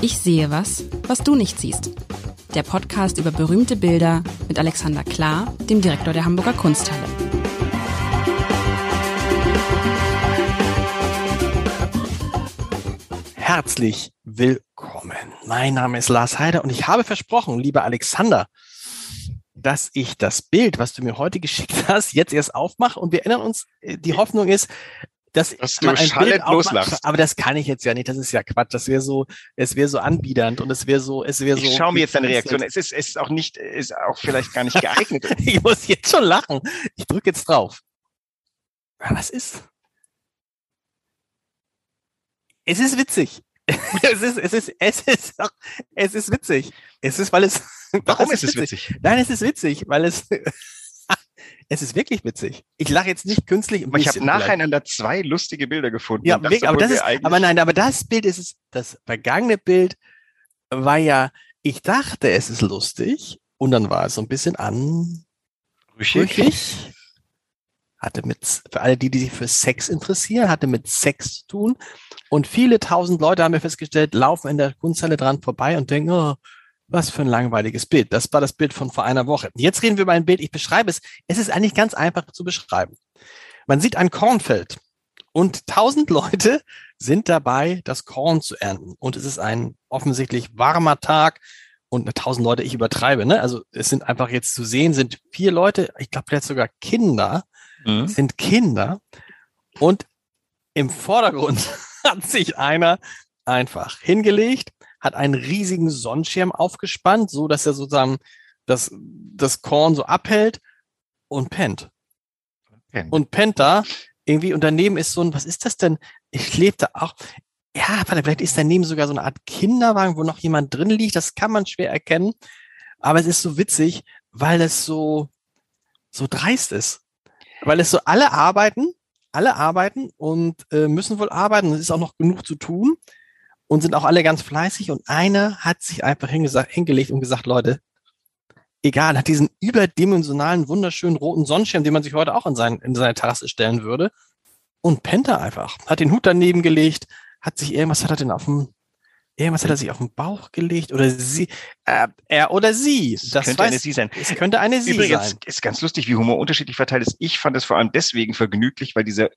Ich sehe was, was du nicht siehst. Der Podcast über berühmte Bilder mit Alexander Klar, dem Direktor der Hamburger Kunsthalle. Herzlich willkommen. Mein Name ist Lars Heider und ich habe versprochen, lieber Alexander, dass ich das Bild, was du mir heute geschickt hast, jetzt erst aufmache und wir erinnern uns, äh, die Hoffnung ist, dass, dass du schallend loslachst. Aber das kann ich jetzt ja nicht. Das ist ja Quatsch. Das wäre so, es wäre so anbiedernd und es wäre so, es wäre so. Ich schau mir jetzt deine Reaktion. Es ist, es ist auch nicht, ist auch vielleicht gar nicht geeignet. ich muss jetzt schon lachen. Ich drücke jetzt drauf. Was ist? Es ist witzig. es ist, es ist, es ist, es ist witzig. Es ist, weil es. Warum ist es witzig? witzig? Nein, es ist witzig, weil es es ist wirklich witzig. Ich lache jetzt nicht künstlich. Aber ich habe nacheinander zwei lustige Bilder gefunden. Ja, das, aber das ist, aber nein, aber das Bild ist es, das vergangene Bild war ja, ich dachte, es ist lustig und dann war es so ein bisschen anrüchig. Hatte mit, für alle die, die sich für Sex interessieren, hatte mit Sex zu tun. Und viele tausend Leute haben wir festgestellt, laufen in der Kunsthalle dran vorbei und denken, oh, was für ein langweiliges Bild. Das war das Bild von vor einer Woche. Jetzt reden wir über ein Bild. Ich beschreibe es. Es ist eigentlich ganz einfach zu beschreiben. Man sieht ein Kornfeld und tausend Leute sind dabei, das Korn zu ernten. Und es ist ein offensichtlich warmer Tag und tausend Leute, ich übertreibe, ne? Also es sind einfach jetzt zu sehen, sind vier Leute, ich glaube vielleicht sogar Kinder, mhm. sind Kinder. Und im Vordergrund hat sich einer einfach hingelegt hat einen riesigen Sonnenschirm aufgespannt, so dass er sozusagen das, das Korn so abhält und pennt. Okay. Und pennt da irgendwie und daneben ist so ein, was ist das denn? Ich lebte auch, ja, vielleicht ist daneben sogar so eine Art Kinderwagen, wo noch jemand drin liegt. Das kann man schwer erkennen. Aber es ist so witzig, weil es so, so dreist ist. Weil es so alle arbeiten, alle arbeiten und äh, müssen wohl arbeiten. Es ist auch noch genug zu tun und sind auch alle ganz fleißig und einer hat sich einfach hingelegt und gesagt, Leute, egal, hat diesen überdimensionalen, wunderschönen roten Sonnenschirm, den man sich heute auch in, sein, in seine Terrasse stellen würde und pennt er einfach. Hat den Hut daneben gelegt, hat sich irgendwas hat er denn auf dem Irgendwas hat er sich auf den Bauch gelegt oder sie, äh, er oder sie. Das, das könnte weiß, eine sie sein. Es könnte eine sie Übrigens, sein. ist ganz lustig, wie Humor unterschiedlich verteilt ist. Ich fand es vor allem deswegen vergnüglich, weil dieser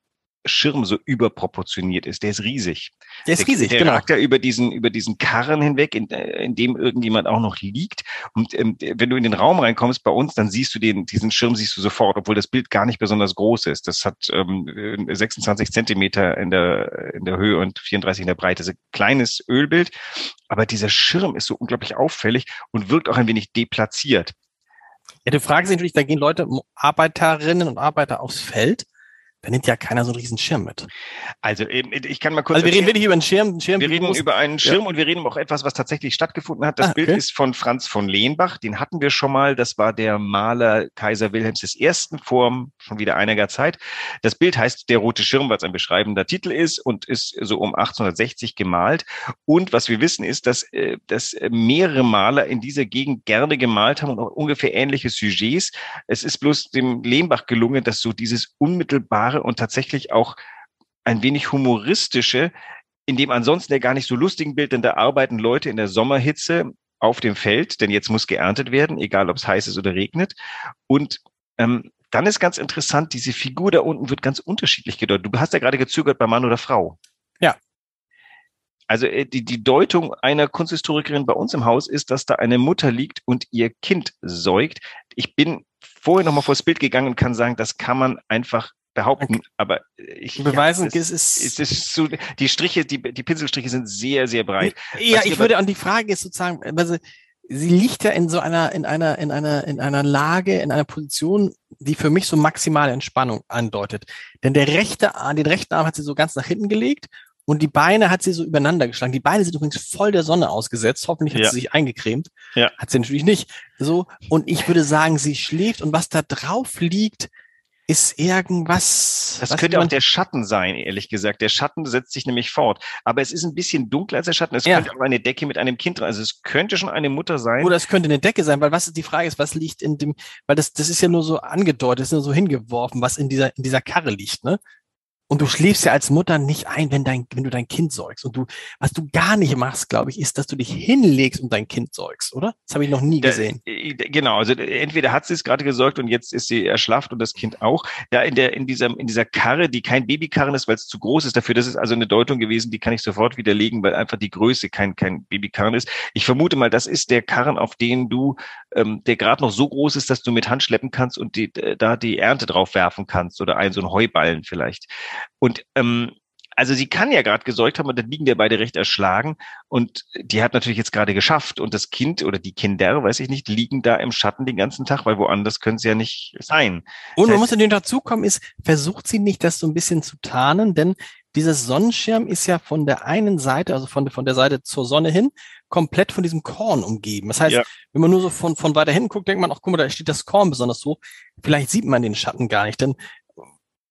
Schirm so überproportioniert ist. Der ist riesig. Der ist riesig, der, der genau. ragt ja über diesen, über diesen Karren hinweg, in, äh, in dem irgendjemand auch noch liegt. Und ähm, wenn du in den Raum reinkommst bei uns, dann siehst du den, diesen Schirm siehst du sofort, obwohl das Bild gar nicht besonders groß ist. Das hat ähm, 26 Zentimeter in der, in der Höhe und 34 in der Breite. Das ist ein kleines Ölbild. Aber dieser Schirm ist so unglaublich auffällig und wirkt auch ein wenig deplatziert. Ja, du fragst dich natürlich, da gehen Leute, Arbeiterinnen und Arbeiter aufs Feld da nimmt ja keiner so einen riesen Schirm mit. Also ich kann mal kurz. Also wir reden wirklich über einen Schirm. einen Schirm wir reden über einen Schirm ja. und wir reden auch etwas, was tatsächlich stattgefunden hat. Das ah, okay. Bild ist von Franz von Lehnbach. Den hatten wir schon mal. Das war der Maler Kaiser Wilhelms I. vor schon wieder einiger Zeit. Das Bild heißt Der rote Schirm, was ein beschreibender Titel ist und ist so um 1860 gemalt. Und was wir wissen ist, dass, äh, dass mehrere Maler in dieser Gegend gerne gemalt haben und auch ungefähr ähnliche Sujets. Es ist bloß dem Lehnbach gelungen, dass so dieses unmittelbare wunderbare und tatsächlich auch ein wenig humoristische, in dem ansonsten der gar nicht so lustigen Bild, denn da arbeiten Leute in der Sommerhitze auf dem Feld, denn jetzt muss geerntet werden, egal ob es heiß ist oder regnet. Und ähm, dann ist ganz interessant, diese Figur da unten wird ganz unterschiedlich gedeutet. Du hast ja gerade gezögert bei Mann oder Frau. Ja. Also äh, die, die Deutung einer Kunsthistorikerin bei uns im Haus ist, dass da eine Mutter liegt und ihr Kind säugt. Ich bin vorher nochmal vors Bild gegangen und kann sagen, das kann man einfach behaupten, aber ich beweisen, ja, es, ist, es ist so, die Striche, die, die Pinselstriche sind sehr, sehr breit. Ja, Was ich würde, und die Frage ist sozusagen, also, sie liegt ja in so einer, in einer, in einer, in einer Lage, in einer Position, die für mich so maximale Entspannung andeutet. Denn der rechte Arm, den rechten Arm hat sie so ganz nach hinten gelegt und die Beine hat sie so übereinander geschlagen. Die Beine sind übrigens voll der Sonne ausgesetzt. Hoffentlich hat ja. sie sich eingecremt. Ja. Hat sie natürlich nicht. So. Und ich würde sagen, sie schläft und was da drauf liegt, ist irgendwas. Das könnte auch der Schatten sein, ehrlich gesagt. Der Schatten setzt sich nämlich fort. Aber es ist ein bisschen dunkler als der Schatten. Es ja. könnte auch eine Decke mit einem Kind drin. Also es könnte schon eine Mutter sein. Oder es könnte eine Decke sein, weil was die Frage ist, was liegt in dem, weil das, das ist ja nur so angedeutet, ist nur so hingeworfen, was in dieser, in dieser Karre liegt, ne? Und du schläfst ja als Mutter nicht ein, wenn dein, wenn du dein Kind säugst. Und du, was du gar nicht machst, glaube ich, ist, dass du dich hinlegst und dein Kind säugst, oder? Das habe ich noch nie gesehen. Da, äh, genau, also entweder hat sie es gerade gesäugt und jetzt ist sie erschlafft und das Kind auch. Da in der, in dieser, in dieser Karre, die kein Babykarren ist, weil es zu groß ist dafür, das ist also eine Deutung gewesen, die kann ich sofort widerlegen, weil einfach die Größe kein, kein Babykarren ist. Ich vermute mal, das ist der Karren, auf den du, ähm, der gerade noch so groß ist, dass du mit Hand schleppen kannst und die, da die Ernte drauf werfen kannst oder ein so ein Heuballen vielleicht. Und ähm, also sie kann ja gerade gesäugt haben und dann liegen wir beide recht erschlagen. Und die hat natürlich jetzt gerade geschafft. Und das Kind oder die Kinder, weiß ich nicht, liegen da im Schatten den ganzen Tag, weil woanders können sie ja nicht sein. Und man muss natürlich dazukommen, ist, versucht sie nicht, das so ein bisschen zu tarnen, denn dieses Sonnenschirm ist ja von der einen Seite, also von, von der Seite zur Sonne hin, komplett von diesem Korn umgeben. Das heißt, ja. wenn man nur so von, von weiter hinten guckt, denkt man, ach guck mal, da steht das Korn besonders hoch. Vielleicht sieht man den Schatten gar nicht, denn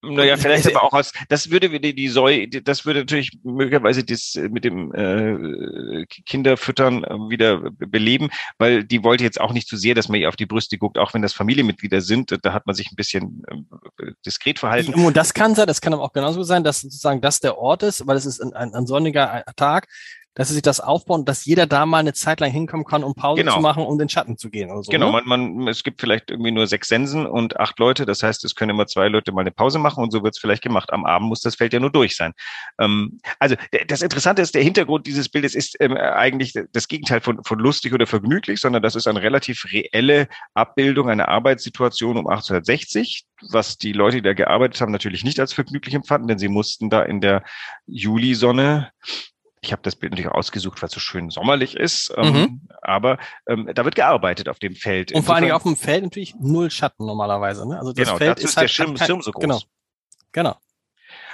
naja, vielleicht aber auch aus, das würde die, die Säu, das würde natürlich möglicherweise das äh, mit dem äh, Kinderfüttern äh, wieder beleben, weil die wollte jetzt auch nicht zu sehr, dass man ihr auf die Brüste guckt, auch wenn das Familienmitglieder sind, da hat man sich ein bisschen äh, diskret verhalten. Und das kann sein, das kann aber auch genauso sein, dass sozusagen das der Ort ist, weil es ist ein, ein, ein sonniger Tag dass sie sich das aufbauen, dass jeder da mal eine Zeit lang hinkommen kann, um Pause genau. zu machen, um den Schatten zu gehen oder so. Genau, ne? man, man, es gibt vielleicht irgendwie nur sechs Sensen und acht Leute. Das heißt, es können immer zwei Leute mal eine Pause machen und so wird es vielleicht gemacht. Am Abend muss das Feld ja nur durch sein. Ähm, also das Interessante ist, der Hintergrund dieses Bildes ist ähm, eigentlich das Gegenteil von, von lustig oder vergnüglich, sondern das ist eine relativ reelle Abbildung einer Arbeitssituation um 1860 was die Leute, die da gearbeitet haben, natürlich nicht als vergnüglich empfanden, denn sie mussten da in der Julisonne ich habe das Bild natürlich ausgesucht, weil es so schön sommerlich ist, ähm, mhm. aber ähm, da wird gearbeitet auf dem Feld. Und vor allen Dingen auf dem Feld natürlich null Schatten normalerweise. Ne? Also das genau, Feld ist, ist halt der Schirm, kein, Schirm so groß. Genau, genau.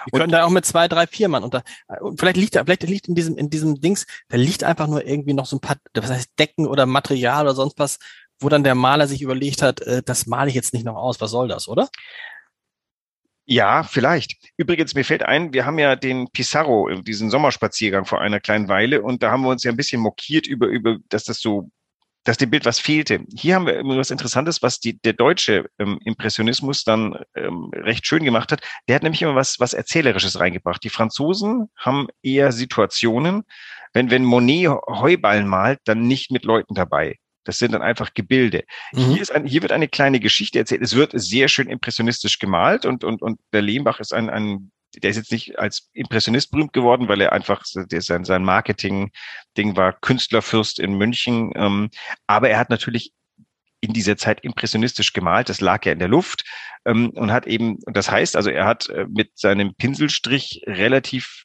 Die können da auch mit zwei, drei, vier Mann unter. Und vielleicht liegt da, vielleicht liegt in diesem, in diesem Dings, da liegt einfach nur irgendwie noch so ein paar, was heißt Decken oder Material oder sonst was, wo dann der Maler sich überlegt hat, äh, das male ich jetzt nicht noch aus. Was soll das, oder? Ja, vielleicht. Übrigens, mir fällt ein, wir haben ja den Pissarro, diesen Sommerspaziergang vor einer kleinen Weile und da haben wir uns ja ein bisschen mokiert über, über, dass das so, dass dem Bild was fehlte. Hier haben wir immer was Interessantes, was die, der deutsche ähm, Impressionismus dann ähm, recht schön gemacht hat. Der hat nämlich immer was, was Erzählerisches reingebracht. Die Franzosen haben eher Situationen, wenn, wenn Monet Heuballen malt, dann nicht mit Leuten dabei. Das sind dann einfach Gebilde. Mhm. Hier, ist ein, hier wird eine kleine Geschichte erzählt. Es wird sehr schön impressionistisch gemalt und, und, und der Lehmbach ist ein, ein der ist jetzt nicht als Impressionist berühmt geworden, weil er einfach der, sein, sein Marketing-Ding war Künstlerfürst in München. Ähm, aber er hat natürlich in dieser Zeit impressionistisch gemalt. Das lag ja in der Luft ähm, und hat eben, und das heißt, also er hat äh, mit seinem Pinselstrich relativ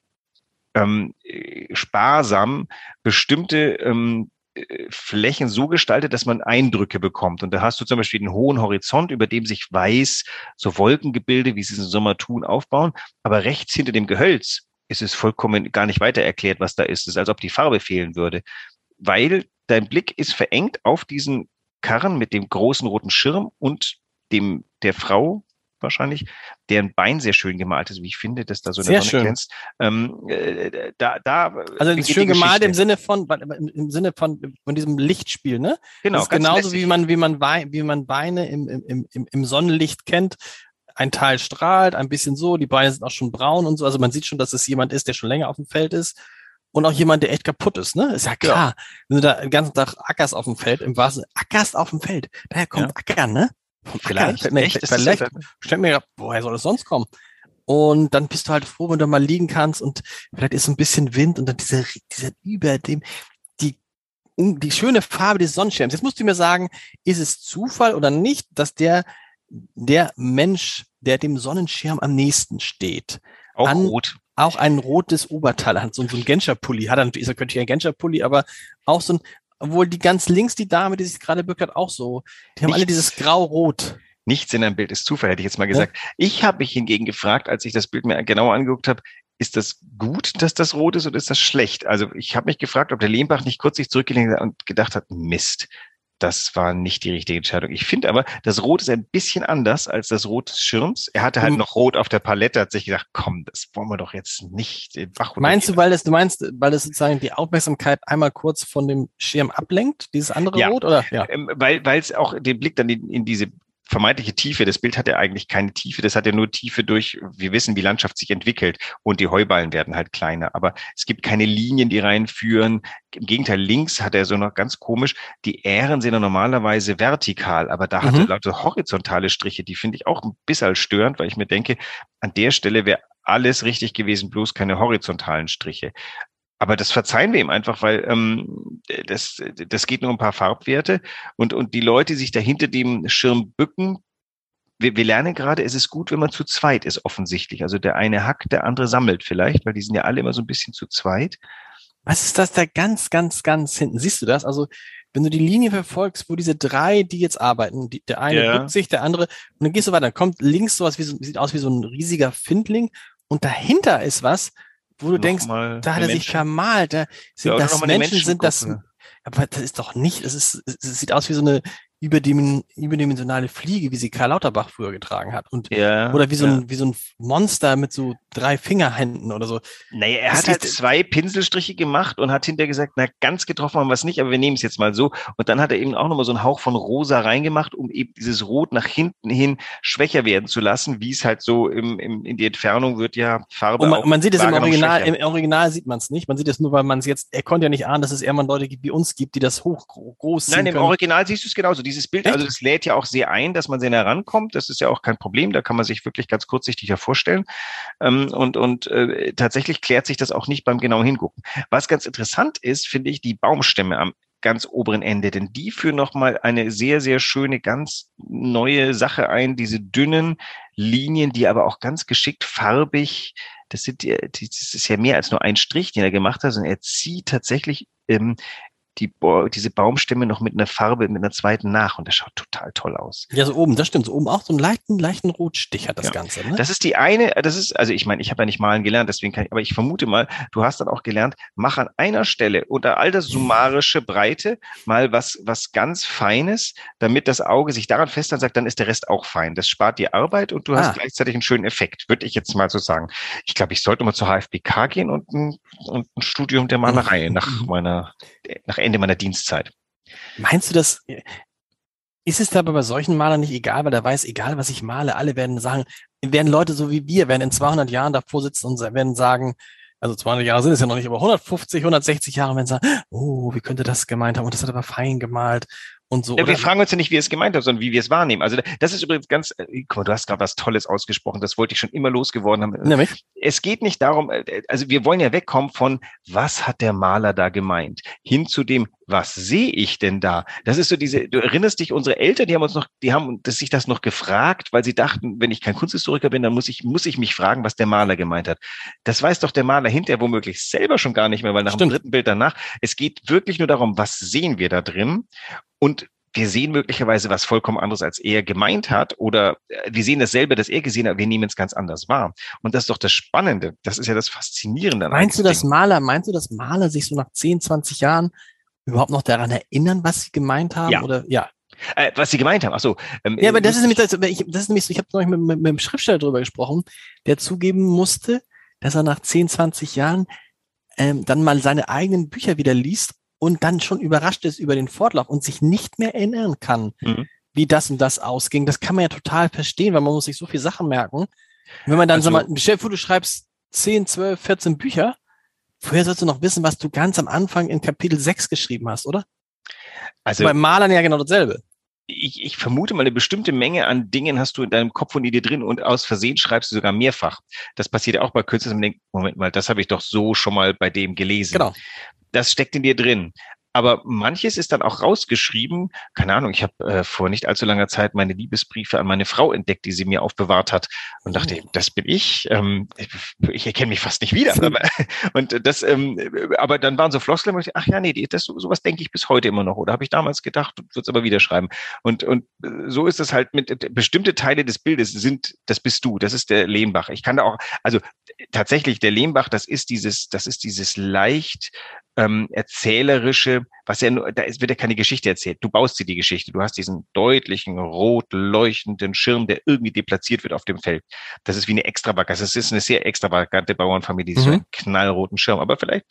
ähm, äh, sparsam bestimmte ähm, Flächen so gestaltet, dass man Eindrücke bekommt. Und da hast du zum Beispiel einen hohen Horizont, über dem sich weiß, so Wolkengebilde, wie sie es im Sommer tun, aufbauen. Aber rechts hinter dem Gehölz ist es vollkommen gar nicht weiter erklärt, was da ist. Es ist, als ob die Farbe fehlen würde. Weil dein Blick ist verengt auf diesen Karren mit dem großen roten Schirm und dem der Frau, wahrscheinlich, deren Bein sehr schön gemalt ist, wie ich finde, dass da so eine sehr Sonne glänzt. Ähm, äh, da, da also schön gemalt im Sinne von im Sinne von von diesem Lichtspiel, ne? Genau. Das ist genauso lässig. wie man wie man wie man Beine im, im, im, im Sonnenlicht kennt. Ein Teil strahlt, ein bisschen so, die Beine sind auch schon braun und so. Also man sieht schon, dass es jemand ist, der schon länger auf dem Feld ist und auch jemand, der echt kaputt ist, ne? Ist ja klar. Ja. Wenn du da den ganzen Tag ackerst auf dem Feld, im wahrsten ackerst auf dem Feld, daher kommt ja. Ackern, ne? Vielleicht, Acker, echt, vielleicht, vielleicht mir, woher soll es sonst kommen? Und dann bist du halt froh, wenn du mal liegen kannst und vielleicht ist ein bisschen Wind und dann dieser, dieser über dem, die, die schöne Farbe des Sonnenschirms. Jetzt musst du mir sagen, ist es Zufall oder nicht, dass der, der Mensch, der dem Sonnenschirm am nächsten steht, auch an, rot. Auch ein rotes Oberteil hat, so, so ein Genscher-Pulli. Hat natürlich, ist er könnte ein Genscher-Pulli, aber auch so ein, obwohl die ganz links, die Dame, die sich gerade bückt, hat, auch so. Die haben Nichts. alle dieses Grau-Rot. Nichts in einem Bild ist Zufall, hätte ich jetzt mal gesagt. Ja. Ich habe mich hingegen gefragt, als ich das Bild mir genauer angeguckt habe, ist das gut, dass das rot ist oder ist das schlecht? Also ich habe mich gefragt, ob der Lehmbach nicht kurz sich zurückgelegt hat und gedacht hat, Mist, das war nicht die richtige Entscheidung. Ich finde aber, das Rot ist ein bisschen anders als das Rot des Schirms. Er hatte halt mhm. noch Rot auf der Palette, hat sich gedacht, komm, das wollen wir doch jetzt nicht wach Meinst du, weil das, du meinst, weil das sozusagen die Aufmerksamkeit einmal kurz von dem Schirm ablenkt, dieses andere ja. Rot, oder? Ja, ähm, weil, weil es auch den Blick dann in, in diese vermeintliche Tiefe. Das Bild hat ja eigentlich keine Tiefe. Das hat ja nur Tiefe durch, wir wissen, wie Landschaft sich entwickelt und die Heuballen werden halt kleiner. Aber es gibt keine Linien, die reinführen. Im Gegenteil, links hat er so noch ganz komisch. Die Ähren sind ja normalerweise vertikal, aber da hat er mhm. lauter horizontale Striche. Die finde ich auch ein bisschen störend, weil ich mir denke, an der Stelle wäre alles richtig gewesen, bloß keine horizontalen Striche. Aber das verzeihen wir ihm einfach, weil ähm, das, das geht nur um ein paar Farbwerte und, und die Leute, die sich da hinter dem Schirm bücken, wir, wir lernen gerade, es ist gut, wenn man zu zweit ist, offensichtlich. Also der eine hackt, der andere sammelt vielleicht, weil die sind ja alle immer so ein bisschen zu zweit. Was ist das da ganz, ganz, ganz hinten? Siehst du das? Also, wenn du die Linie verfolgst, wo diese drei, die jetzt arbeiten, die, der eine ja. bückt sich, der andere, und dann gehst du weiter, dann kommt links sowas wie so, sieht aus wie so ein riesiger Findling, und dahinter ist was, wo du denkst, da hat er sich vermalt, da sind ja, das Menschen, sind das, aber das ist doch nicht, es ist, es sieht aus wie so eine überdimensionale Fliege, wie sie Karl Lauterbach früher getragen hat. Und, ja, oder wie so, ein, wie so ein Monster mit so drei Fingerhänden oder so. Naja, er das hat halt zwei Pinselstriche gemacht und hat hinterher gesagt, na, ganz getroffen haben wir es nicht, aber wir nehmen es jetzt mal so. Und dann hat er eben auch nochmal so einen Hauch von rosa reingemacht, um eben dieses Rot nach hinten hin schwächer werden zu lassen, wie es halt so im, im, in die Entfernung wird ja Farbe. Man, man sieht es im Original, im Original sieht man es nicht. Man sieht es nur, weil man es jetzt, er konnte ja nicht ahnen, dass es eher mal Leute gibt wie uns gibt, die das hoch groß Nein, im können. Original siehst du es genauso dieses Bild, Echt? also das lädt ja auch sehr ein, dass man sehr nah rankommt. Das ist ja auch kein Problem. Da kann man sich wirklich ganz kurzsichtig ja vorstellen. Ähm, und und äh, tatsächlich klärt sich das auch nicht beim genauen Hingucken. Was ganz interessant ist, finde ich, die Baumstämme am ganz oberen Ende, denn die führen nochmal eine sehr, sehr schöne, ganz neue Sache ein, diese dünnen Linien, die aber auch ganz geschickt farbig, das sind, das ist ja mehr als nur ein Strich, den er gemacht hat, sondern er zieht tatsächlich ähm, die, diese Baumstämme noch mit einer Farbe, mit einer zweiten nach und das schaut total toll aus. Ja, so oben, das stimmt. So oben auch so einen leichten, leichten Rotstich hat das ja. Ganze. Ne? Das ist die eine, das ist, also ich meine, ich habe ja nicht malen gelernt, deswegen kann ich, aber ich vermute mal, du hast dann auch gelernt, mach an einer Stelle unter all das summarische Breite mal was, was ganz Feines, damit das Auge sich daran fest sagt, dann ist der Rest auch fein. Das spart dir Arbeit und du ah. hast gleichzeitig einen schönen Effekt, würde ich jetzt mal so sagen. Ich glaube, ich sollte mal zur HFBK gehen und ein, und ein Studium der Malerei nach meiner, nach Ende meiner Dienstzeit. Meinst du das? Ist es aber bei solchen Malern nicht egal, weil er weiß, egal was ich male, alle werden sagen, werden Leute so wie wir, werden in 200 Jahren davor sitzen und werden sagen, also 200 Jahre sind es ja noch nicht, aber 150, 160 Jahre werden sagen, oh, wie könnte das gemeint haben? Und das hat aber fein gemalt und so. Ja, wir fragen uns ja nicht, wie er es gemeint hat, sondern wie wir es wahrnehmen. Also das ist übrigens ganz, äh, guck mal, du hast gerade was Tolles ausgesprochen, das wollte ich schon immer losgeworden haben. Nämlich? Es geht nicht darum, äh, also wir wollen ja wegkommen von, was hat der Maler da gemeint, hin zu dem, was sehe ich denn da? Das ist so diese, du erinnerst dich, unsere Eltern, die haben uns noch, die haben sich das noch gefragt, weil sie dachten, wenn ich kein Kunsthistoriker bin, dann muss ich, muss ich mich fragen, was der Maler gemeint hat. Das weiß doch der Maler hinterher womöglich selber schon gar nicht mehr, weil nach Stimmt. dem dritten Bild danach, es geht wirklich nur darum, was sehen wir da drin? Und wir sehen möglicherweise was vollkommen anderes, als er gemeint hat, oder äh, wir sehen dasselbe, das er gesehen hat, wir nehmen es ganz anders wahr. Und das ist doch das Spannende. Das ist ja das Faszinierende. Meinst du, dass Maler, meinst du, dass Maler sich so nach 10, 20 Jahren überhaupt noch daran erinnern, was sie gemeint haben? Ja. Oder ja. Äh, was sie gemeint haben. Ach so. Ähm, ja, aber das ist nämlich, das, ich, das ist nämlich so, ich habe neulich mit, mit, mit dem Schriftsteller drüber gesprochen, der zugeben musste, dass er nach 10, 20 Jahren ähm, dann mal seine eigenen Bücher wieder liest und dann schon überrascht ist über den Fortlauf und sich nicht mehr erinnern kann, mhm. wie das und das ausging. Das kann man ja total verstehen, weil man muss sich so viele Sachen merken. wenn man dann, also, sag mal, vor, du schreibst 10, 12, 14 Bücher, vorher sollst du noch wissen, was du ganz am Anfang in Kapitel 6 geschrieben hast, oder? Also beim Malern ja genau dasselbe. Ich, ich vermute mal, eine bestimmte Menge an Dingen hast du in deinem Kopf und Idee drin und aus Versehen schreibst du sogar mehrfach. Das passiert ja auch bei Künstlern, man denkt, Moment mal, das habe ich doch so schon mal bei dem gelesen. Genau das steckt in dir drin. Aber manches ist dann auch rausgeschrieben. Keine Ahnung, ich habe äh, vor nicht allzu langer Zeit meine Liebesbriefe an meine Frau entdeckt, die sie mir aufbewahrt hat und dachte, oh. das bin ich. Ähm, ich erkenne mich fast nicht wieder. aber, und das, ähm, aber dann waren so Floskeln, ich, ach ja, nee, das, sowas denke ich bis heute immer noch. Oder habe ich damals gedacht und würde es aber wieder schreiben. Und, und so ist es halt mit bestimmte Teile des Bildes sind, das bist du, das ist der Lehmbach. Ich kann da auch, also tatsächlich, der Lehmbach, das ist dieses, das ist dieses leicht ähm, erzählerische, was ja nur, da wird ja keine Geschichte erzählt. Du baust dir die Geschichte. Du hast diesen deutlichen, rot leuchtenden Schirm, der irgendwie deplatziert wird auf dem Feld. Das ist wie eine Extravaganz. Das ist eine sehr extravagante Bauernfamilie, die mhm. so einen knallroten Schirm. Aber vielleicht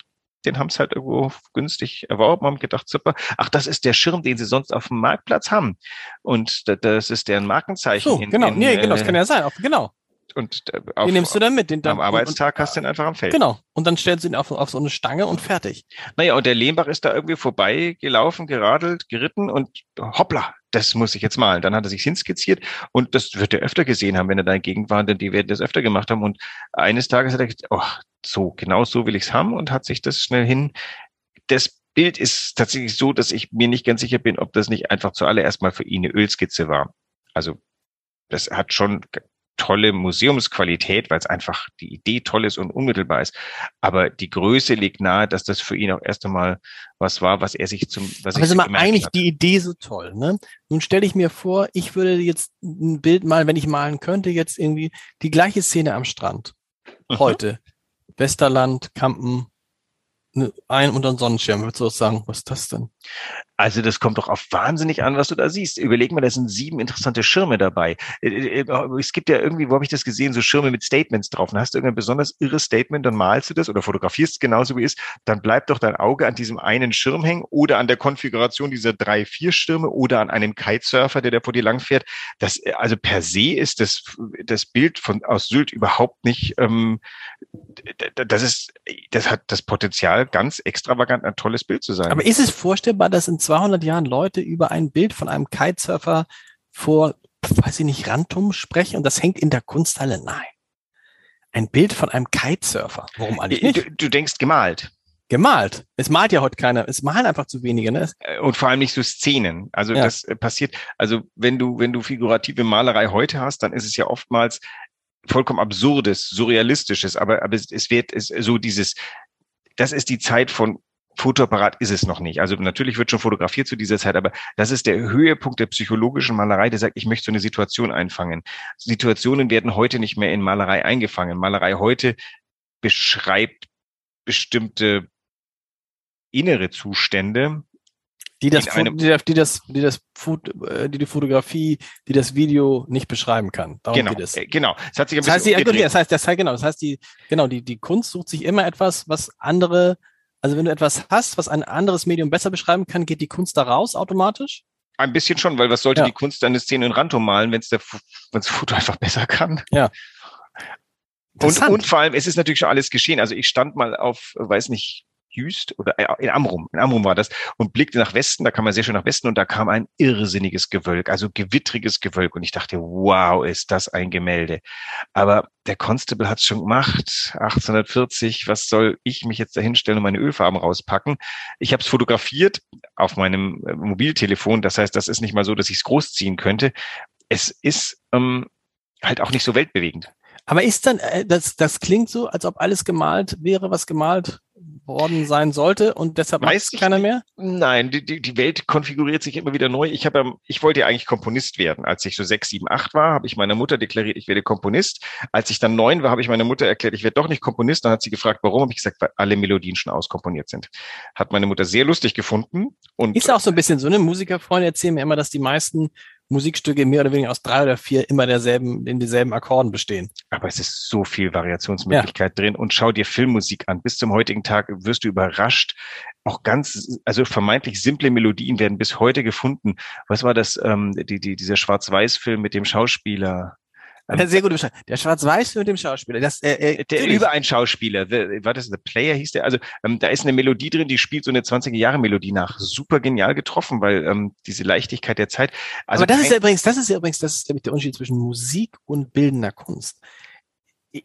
den haben es halt irgendwo günstig erworben, haben gedacht, super, ach, das ist der Schirm, den sie sonst auf dem Marktplatz haben. Und das ist deren Markenzeichen. So, in, genau, in, nee, genau, das kann ja sein, auf, genau. Und äh, auf, den nimmst du dann mit. Den, am Arbeitstag und, hast du ihn einfach am Feld. Genau. Und dann stellst du ihn auf, auf so eine Stange und fertig. Naja, und der Lehmbach ist da irgendwie vorbei gelaufen, geradelt, geritten und hoppla, das muss ich jetzt malen. Dann hat er sich hinskizziert und das wird er öfter gesehen haben, wenn er da in Gegend war, denn die werden das öfter gemacht haben. Und eines Tages hat er gesagt, oh, so, genau so will ich's haben und hat sich das schnell hin. Das Bild ist tatsächlich so, dass ich mir nicht ganz sicher bin, ob das nicht einfach zuallererst mal für ihn eine Ölskizze war. Also das hat schon tolle Museumsqualität, weil es einfach die Idee toll ist und unmittelbar ist. Aber die Größe liegt nahe, dass das für ihn auch erst einmal was war, was er sich zum, was Aber ist mal eigentlich hat. die Idee so toll, ne? Nun stelle ich mir vor, ich würde jetzt ein Bild malen, wenn ich malen könnte, jetzt irgendwie die gleiche Szene am Strand. Mhm. Heute. Westerland, Kampen, Ne, ein unter den Sonnenschirm, würdest du sagen, was ist das denn? Also das kommt doch auf wahnsinnig an, was du da siehst. Überleg mal, da sind sieben interessante Schirme dabei. Äh, äh, äh, es gibt ja irgendwie, wo habe ich das gesehen, so Schirme mit Statements drauf. Dann hast du irgendein besonders irres Statement, dann malst du das oder fotografierst es genauso wie es. Dann bleibt doch dein Auge an diesem einen Schirm hängen oder an der Konfiguration dieser drei, vier Stürme oder an einem Kitesurfer, der da vor dir langfährt. Das, also per se ist das, das Bild von, aus Sylt überhaupt nicht, ähm, das ist, das hat das Potenzial, ganz extravagant ein tolles Bild zu sein. Aber ist es vorstellbar, dass in 200 Jahren Leute über ein Bild von einem Kitesurfer vor, weiß ich nicht, Rantum sprechen und das hängt in der Kunsthalle? Nein. Ein Bild von einem Kitesurfer. Warum eigentlich nicht? Du, du denkst gemalt gemalt. Es malt ja heute keiner. Es malen einfach zu wenige. Ne? Äh, und vor allem nicht so Szenen. Also ja. das äh, passiert. Also wenn du wenn du figurative Malerei heute hast, dann ist es ja oftmals vollkommen absurdes, surrealistisches. Aber aber es, es wird es, so dieses das ist die Zeit von Fotoapparat ist es noch nicht. Also natürlich wird schon fotografiert zu dieser Zeit, aber das ist der Höhepunkt der psychologischen Malerei, der sagt, ich möchte so eine Situation einfangen. Situationen werden heute nicht mehr in Malerei eingefangen. Malerei heute beschreibt bestimmte innere Zustände, die das, die, die, das, die das, äh, die die Fotografie, die das Video nicht beschreiben kann. Darum genau, geht es. Äh, genau. Das, hat sich ein das heißt, die, das heißt, das heißt, genau, das heißt, die, genau, die, die Kunst sucht sich immer etwas, was andere, also wenn du etwas hast, was ein anderes Medium besser beschreiben kann, geht die Kunst da raus automatisch? Ein bisschen schon, weil was sollte ja. die Kunst eine Szene in Random malen, wenn es das Foto einfach besser kann? Ja. Und, und vor allem, es ist natürlich schon alles geschehen. Also ich stand mal auf, weiß nicht, Jüst oder in Amrum, in Amrum war das, und blickte nach Westen, da kam man sehr schön nach Westen und da kam ein irrsinniges Gewölk, also gewittriges Gewölk. Und ich dachte, wow, ist das ein Gemälde. Aber der Constable hat es schon gemacht, 1840, was soll ich mich jetzt da hinstellen und meine Ölfarben rauspacken? Ich habe es fotografiert auf meinem äh, Mobiltelefon, das heißt, das ist nicht mal so, dass ich es großziehen könnte. Es ist ähm, halt auch nicht so weltbewegend. Aber ist dann, äh, das, das klingt so, als ob alles gemalt wäre, was gemalt worden sein sollte und deshalb weiß keiner mehr? Nein, die, die, die Welt konfiguriert sich immer wieder neu. Ich habe, ich wollte ja eigentlich Komponist werden. Als ich so sechs, sieben, acht war, habe ich meiner Mutter deklariert, ich werde Komponist. Als ich dann neun war, habe ich meiner Mutter erklärt, ich werde doch nicht Komponist. Dann hat sie gefragt, warum? Habe ich gesagt, weil alle Melodien schon auskomponiert sind. Hat meine Mutter sehr lustig gefunden. Und ist auch so ein bisschen so, ne? Musikerfreunde erzählen mir immer, dass die meisten Musikstücke mehr oder weniger aus drei oder vier immer derselben, in dieselben Akkorden bestehen. Aber es ist so viel Variationsmöglichkeit ja. drin und schau dir Filmmusik an. Bis zum heutigen Tag wirst du überrascht. Auch ganz, also vermeintlich simple Melodien werden bis heute gefunden. Was war das, ähm, die, die, dieser Schwarz-Weiß-Film mit dem Schauspieler? Ähm, sehr gute Beschreibung. Der Schwarz-Weiß mit dem Schauspieler. Das, äh, äh, der über ein Schauspieler. The, war das The Player hieß der? Also ähm, da ist eine Melodie drin, die spielt so eine 20er Jahre Melodie nach. Super genial getroffen, weil ähm, diese Leichtigkeit der Zeit. Also Aber das ist ja übrigens, das ist ja übrigens, das ist nämlich der Unterschied zwischen Musik und bildender Kunst.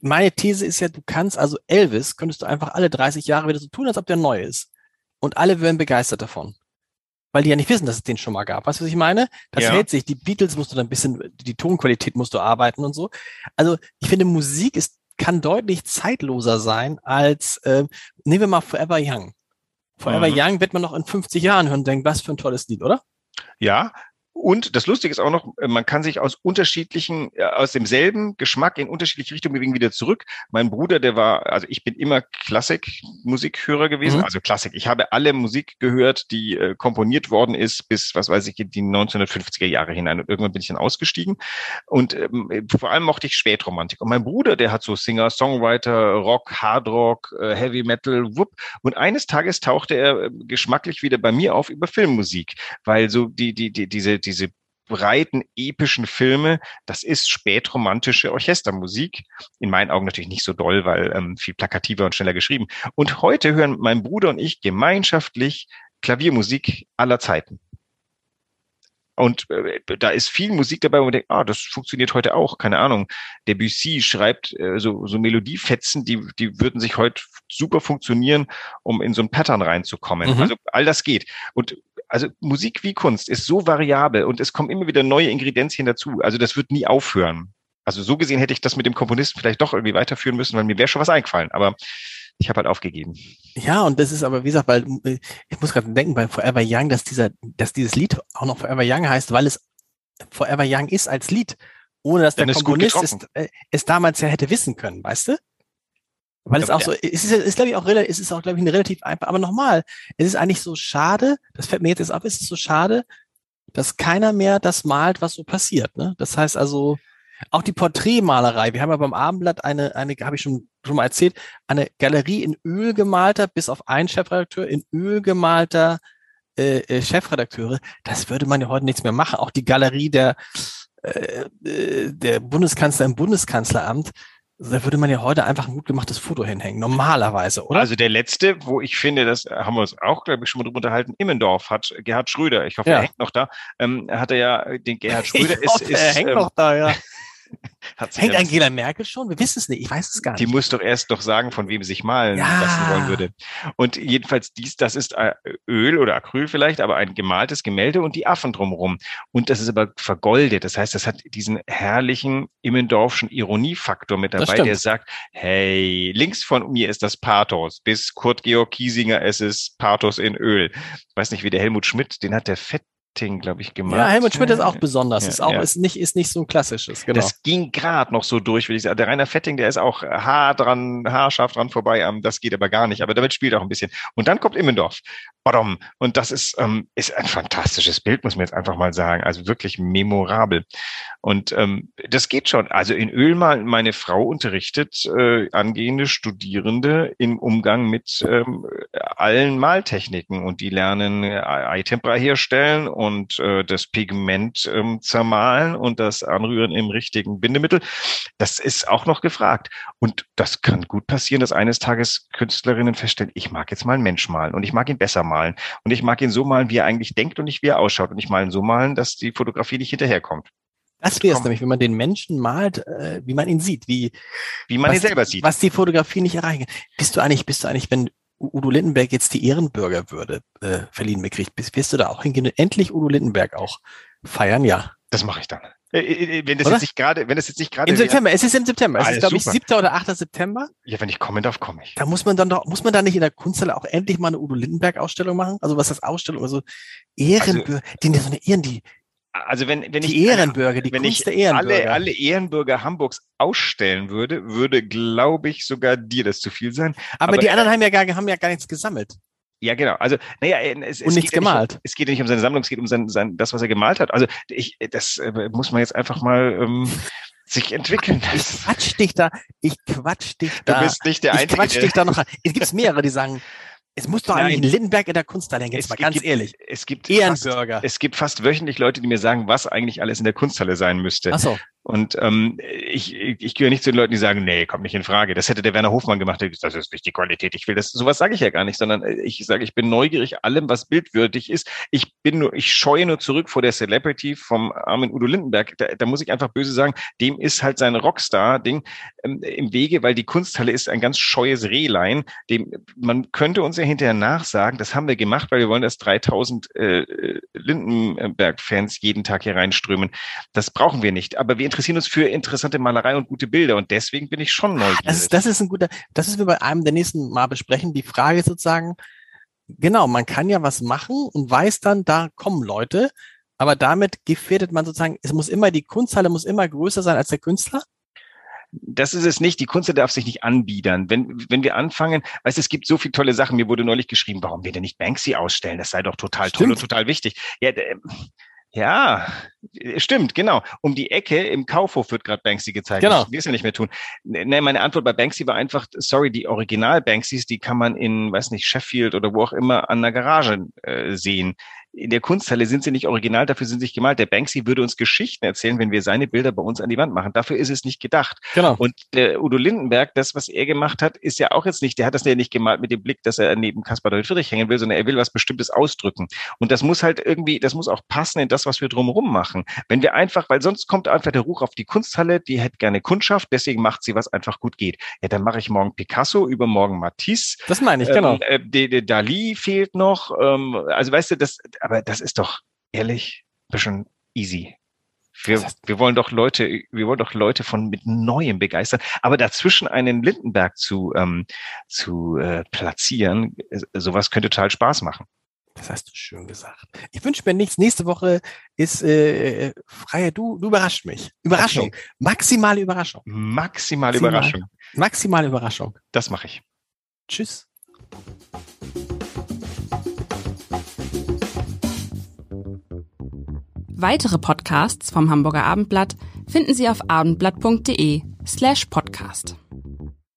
Meine These ist ja, du kannst also Elvis könntest du einfach alle 30 Jahre wieder so tun, als ob der neu ist. Und alle wären begeistert davon weil die ja nicht wissen, dass es den schon mal gab. Weißt du, was ich meine? Das ja. hält sich. Die Beatles musst du dann ein bisschen, die Tonqualität musst du arbeiten und so. Also ich finde, Musik ist, kann deutlich zeitloser sein als, äh, nehmen wir mal Forever Young. Forever mhm. Young wird man noch in 50 Jahren hören und denken, was für ein tolles Lied, oder? Ja, Und das Lustige ist auch noch, äh, man kann sich aus unterschiedlichen, äh, aus demselben Geschmack in unterschiedliche Richtungen bewegen wieder zurück. Mein Bruder, der war, also ich bin immer Klassik-Musikhörer gewesen, mhm. also Klassik. Ich habe alle Musik gehört, die äh, komponiert worden ist bis, was weiß ich, die 1950er Jahre hinein. Und irgendwann bin ich dann ausgestiegen. Und ähm, vor allem mochte ich Spätromantik. Und mein Bruder, der hat so Singer, Songwriter, Rock, Hardrock, äh, Heavy Metal, Whoop. Und eines Tages tauchte er äh, geschmacklich wieder bei mir auf über Filmmusik, weil so die, die, die, diese, diese breiten, epischen Filme, das ist spätromantische Orchestermusik. In meinen Augen natürlich nicht so doll, weil ähm, viel plakativer und schneller geschrieben. Und heute hören mein Bruder und ich gemeinschaftlich Klaviermusik aller Zeiten. Und äh, da ist viel Musik dabei, wo man denkt, ah, das funktioniert heute auch. Keine Ahnung. Debussy schreibt äh, so, so Melodiefetzen, die, die würden sich heute super funktionieren, um in so ein Pattern reinzukommen. Mhm. Also all das geht. Und also Musik wie Kunst ist so variabel und es kommen immer wieder neue Ingredienzien dazu. Also das wird nie aufhören. Also so gesehen hätte ich das mit dem Komponisten vielleicht doch irgendwie weiterführen müssen, weil mir wäre schon was eingefallen. Aber ich habe halt aufgegeben. Ja, und das ist aber, wie gesagt, weil äh, ich muss gerade denken bei Forever Young, dass dieser, dass dieses Lied auch noch Forever Young heißt, weil es Forever Young ist als Lied, ohne dass der Komponist es, äh, es damals ja hätte wissen können, weißt du? Weil es auch so, es ist, ist glaube ich auch relativ, es ist auch glaube ich eine relativ einfach, aber nochmal, es ist eigentlich so schade, das fällt mir jetzt auf, es ist so schade, dass keiner mehr das malt, was so passiert. Ne? Das heißt also, auch die Porträtmalerei. Wir haben ja beim Abendblatt eine, eine, habe ich schon, schon mal erzählt, eine Galerie in Öl gemalter, bis auf einen Chefredakteur, in Öl gemalter äh, äh, Chefredakteure. Das würde man ja heute nichts mehr machen. Auch die Galerie der, äh, äh der Bundeskanzler im Bundeskanzleramt da würde man ja heute einfach ein gut gemachtes Foto hinhängen, normalerweise, oder? Also der letzte, wo ich finde, das haben wir uns auch, glaube ich, schon mal drüber unterhalten, Immendorf hat Gerhard Schröder, ich hoffe, ja. er hängt noch da, ähm, hat er ja, den Gerhard Schröder ich ist, hoffe, ist. Er hängt ähm, noch da, ja. Hängt Angela Merkel schon? Wir wissen es nicht. Ich weiß es gar nicht. Die muss doch erst doch sagen, von wem sie sich malen ja. lassen wollen würde. Und jedenfalls dies, das ist äh, Öl oder Acryl vielleicht, aber ein gemaltes Gemälde und die Affen drumherum. Und das ist aber vergoldet. Das heißt, das hat diesen herrlichen Immendorfschen Ironiefaktor mit dabei, der sagt, hey, links von mir ist das Pathos. Bis Kurt Georg Kiesinger, es ist Pathos in Öl. Ich weiß nicht, wie der Helmut Schmidt, den hat der Fett glaube ich, gemacht. Ja, Helmut Schmidt ist auch besonders. Ja, ist auch, ja. ist nicht, ist nicht so ein klassisches, genau. Das ging gerade noch so durch, würde ich sagen. Der Rainer Fetting, der ist auch haar dran, haarscharf dran vorbei. Ähm, das geht aber gar nicht. Aber damit spielt auch ein bisschen. Und dann kommt Immendorf. Bottom. Und das ist, ähm, ist ein fantastisches Bild, muss man jetzt einfach mal sagen. Also wirklich memorabel. Und ähm, das geht schon. Also in Öl mal meine Frau unterrichtet äh, angehende Studierende im Umgang mit ähm, allen Maltechniken und die lernen äh, Eitempera herstellen und äh, das Pigment ähm, zermahlen und das Anrühren im richtigen Bindemittel. Das ist auch noch gefragt. Und das kann gut passieren, dass eines Tages Künstlerinnen feststellen, ich mag jetzt mal einen Mensch malen und ich mag ihn besser malen. Und ich mag ihn so malen, wie er eigentlich denkt und nicht wie er ausschaut. Und ich mal ihn so malen, dass die Fotografie nicht hinterherkommt. Das wäre es nämlich, wenn man den Menschen malt, äh, wie man ihn sieht, wie, wie man ihn selber sieht. Was die Fotografie nicht erreichen Bist du eigentlich, bist du eigentlich, wenn Udo Lindenberg jetzt die Ehrenbürgerwürde äh, verliehen bekriegt, bist, wirst du da auch hingehen und endlich Udo Lindenberg auch feiern? Ja. Das mache ich dann. Äh, äh, äh, wenn das Oder? jetzt nicht gerade, wenn das jetzt nicht gerade. Im September, es ist im September. Es ist, glaube ich, 7. oder 8. September. Ja, wenn ich kommen darf, komme ich. Da muss man dann doch, muss man da nicht in der Kunsthalle auch endlich mal eine Udo Lindenberg-Ausstellung machen? Also was ist das Ausstellung? Also Ehrenbürger, also, die so eine Ehren, die, also wenn, wenn die ich Ehrenbürger, die wenn Kunst ich Ehrenbürger. alle alle Ehrenbürger Hamburgs ausstellen würde, würde glaube ich sogar dir das zu viel sein. Aber, Aber die anderen haben ja gar haben ja gar nichts gesammelt. Ja, genau. Also, naja, es, und es nichts gemalt. Ja nicht, es geht ja nicht um seine Sammlung, es geht um sein, sein, das, was er gemalt hat. Also, ich, das äh, muss man jetzt einfach mal ähm, sich entwickeln. Ich quatsch dich da, ich quatsch dich da. Du bist nicht der Einzige. Ich quatsch dich da noch an. Es gibt mehrere, die sagen, es muss doch eigentlich einen Lindenberg in der Kunsthalle hängen, jetzt mal ganz gibt, ehrlich. Es gibt, Ehrenbürger. Fast, es gibt fast wöchentlich Leute, die mir sagen, was eigentlich alles in der Kunsthalle sein müsste. Ach so. Und ähm, ich, ich, gehöre nicht zu den Leuten, die sagen, nee, kommt nicht in Frage. Das hätte der Werner Hofmann gemacht. Das ist nicht die Qualität. Ich will das. Sowas sage ich ja gar nicht, sondern äh, ich sage, ich bin neugierig allem, was bildwürdig ist. Ich bin nur, ich scheue nur zurück vor der Celebrity vom armen Udo Lindenberg. Da, da muss ich einfach böse sagen, dem ist halt sein Rockstar-Ding ähm, im Wege, weil die Kunsthalle ist ein ganz scheues Rehlein. Dem man könnte uns ja hinterher nachsagen, das haben wir gemacht, weil wir wollen, dass 3000 äh, Lindenberg-Fans jeden Tag hier reinströmen. Das brauchen wir nicht. Aber wir interessieren uns für interessante Malerei und gute Bilder und deswegen bin ich schon neugierig. Das ist, das ist ein guter, das ist wir bei einem der nächsten Mal besprechen. Die Frage sozusagen, genau, man kann ja was machen und weiß dann, da kommen Leute Aber damit gefährdet man sozusagen, es muss immer, die Kunsthalle muss immer größer sein als der Künstler? das ist es nicht. Die Kunst darf sich nicht anbiedern. Wenn, wenn wir anfangen, weißt es gibt so viele tolle Sachen. Mir wurde neulich geschrieben, warum wir denn nicht Banksy ausstellen? Das sei doch total Stimmt. toll und total wichtig. Ja, ja, stimmt, genau. Um die Ecke im Kaufhof wird gerade Banksy gezeigt. Genau. Will es ja nicht mehr tun. Nee, meine Antwort bei Banksy war einfach, sorry, die Original-Banksys, die kann man in, weiß nicht, Sheffield oder wo auch immer an der Garage äh, sehen in der Kunsthalle sind sie nicht original, dafür sind sie nicht gemalt. Der Banksy würde uns Geschichten erzählen, wenn wir seine Bilder bei uns an die Wand machen. Dafür ist es nicht gedacht. Genau. Und der Udo Lindenberg, das, was er gemacht hat, ist ja auch jetzt nicht, der hat das ja nicht gemalt mit dem Blick, dass er neben Caspar David Friedrich hängen will, sondern er will was Bestimmtes ausdrücken. Und das muss halt irgendwie, das muss auch passen in das, was wir drumherum machen. Wenn wir einfach, weil sonst kommt einfach der Ruch auf die Kunsthalle, die hätte gerne Kundschaft, deswegen macht sie, was einfach gut geht. Ja, dann mache ich morgen Picasso, übermorgen Matisse. Das meine ich, genau. Ähm, äh, Dali fehlt noch. Ähm, also weißt du, das, aber das ist doch, ehrlich, bisschen easy. Wir, wir wollen doch Leute, wir wollen doch Leute von mit Neuem begeistern. Aber dazwischen einen Lindenberg zu, ähm, zu äh, platzieren, äh, sowas könnte total Spaß machen. Das hast du schön gesagt. Ich wünsche mir nichts. Nächste Woche ist äh, freie. Du, du überrascht mich. Überraschung. Okay. Maximale Überraschung. Maximale Maximal, Überraschung. Maximale Überraschung. Das mache ich. Tschüss. Weitere Podcasts vom Hamburger Abendblatt finden Sie auf abendblatt.de slash podcast.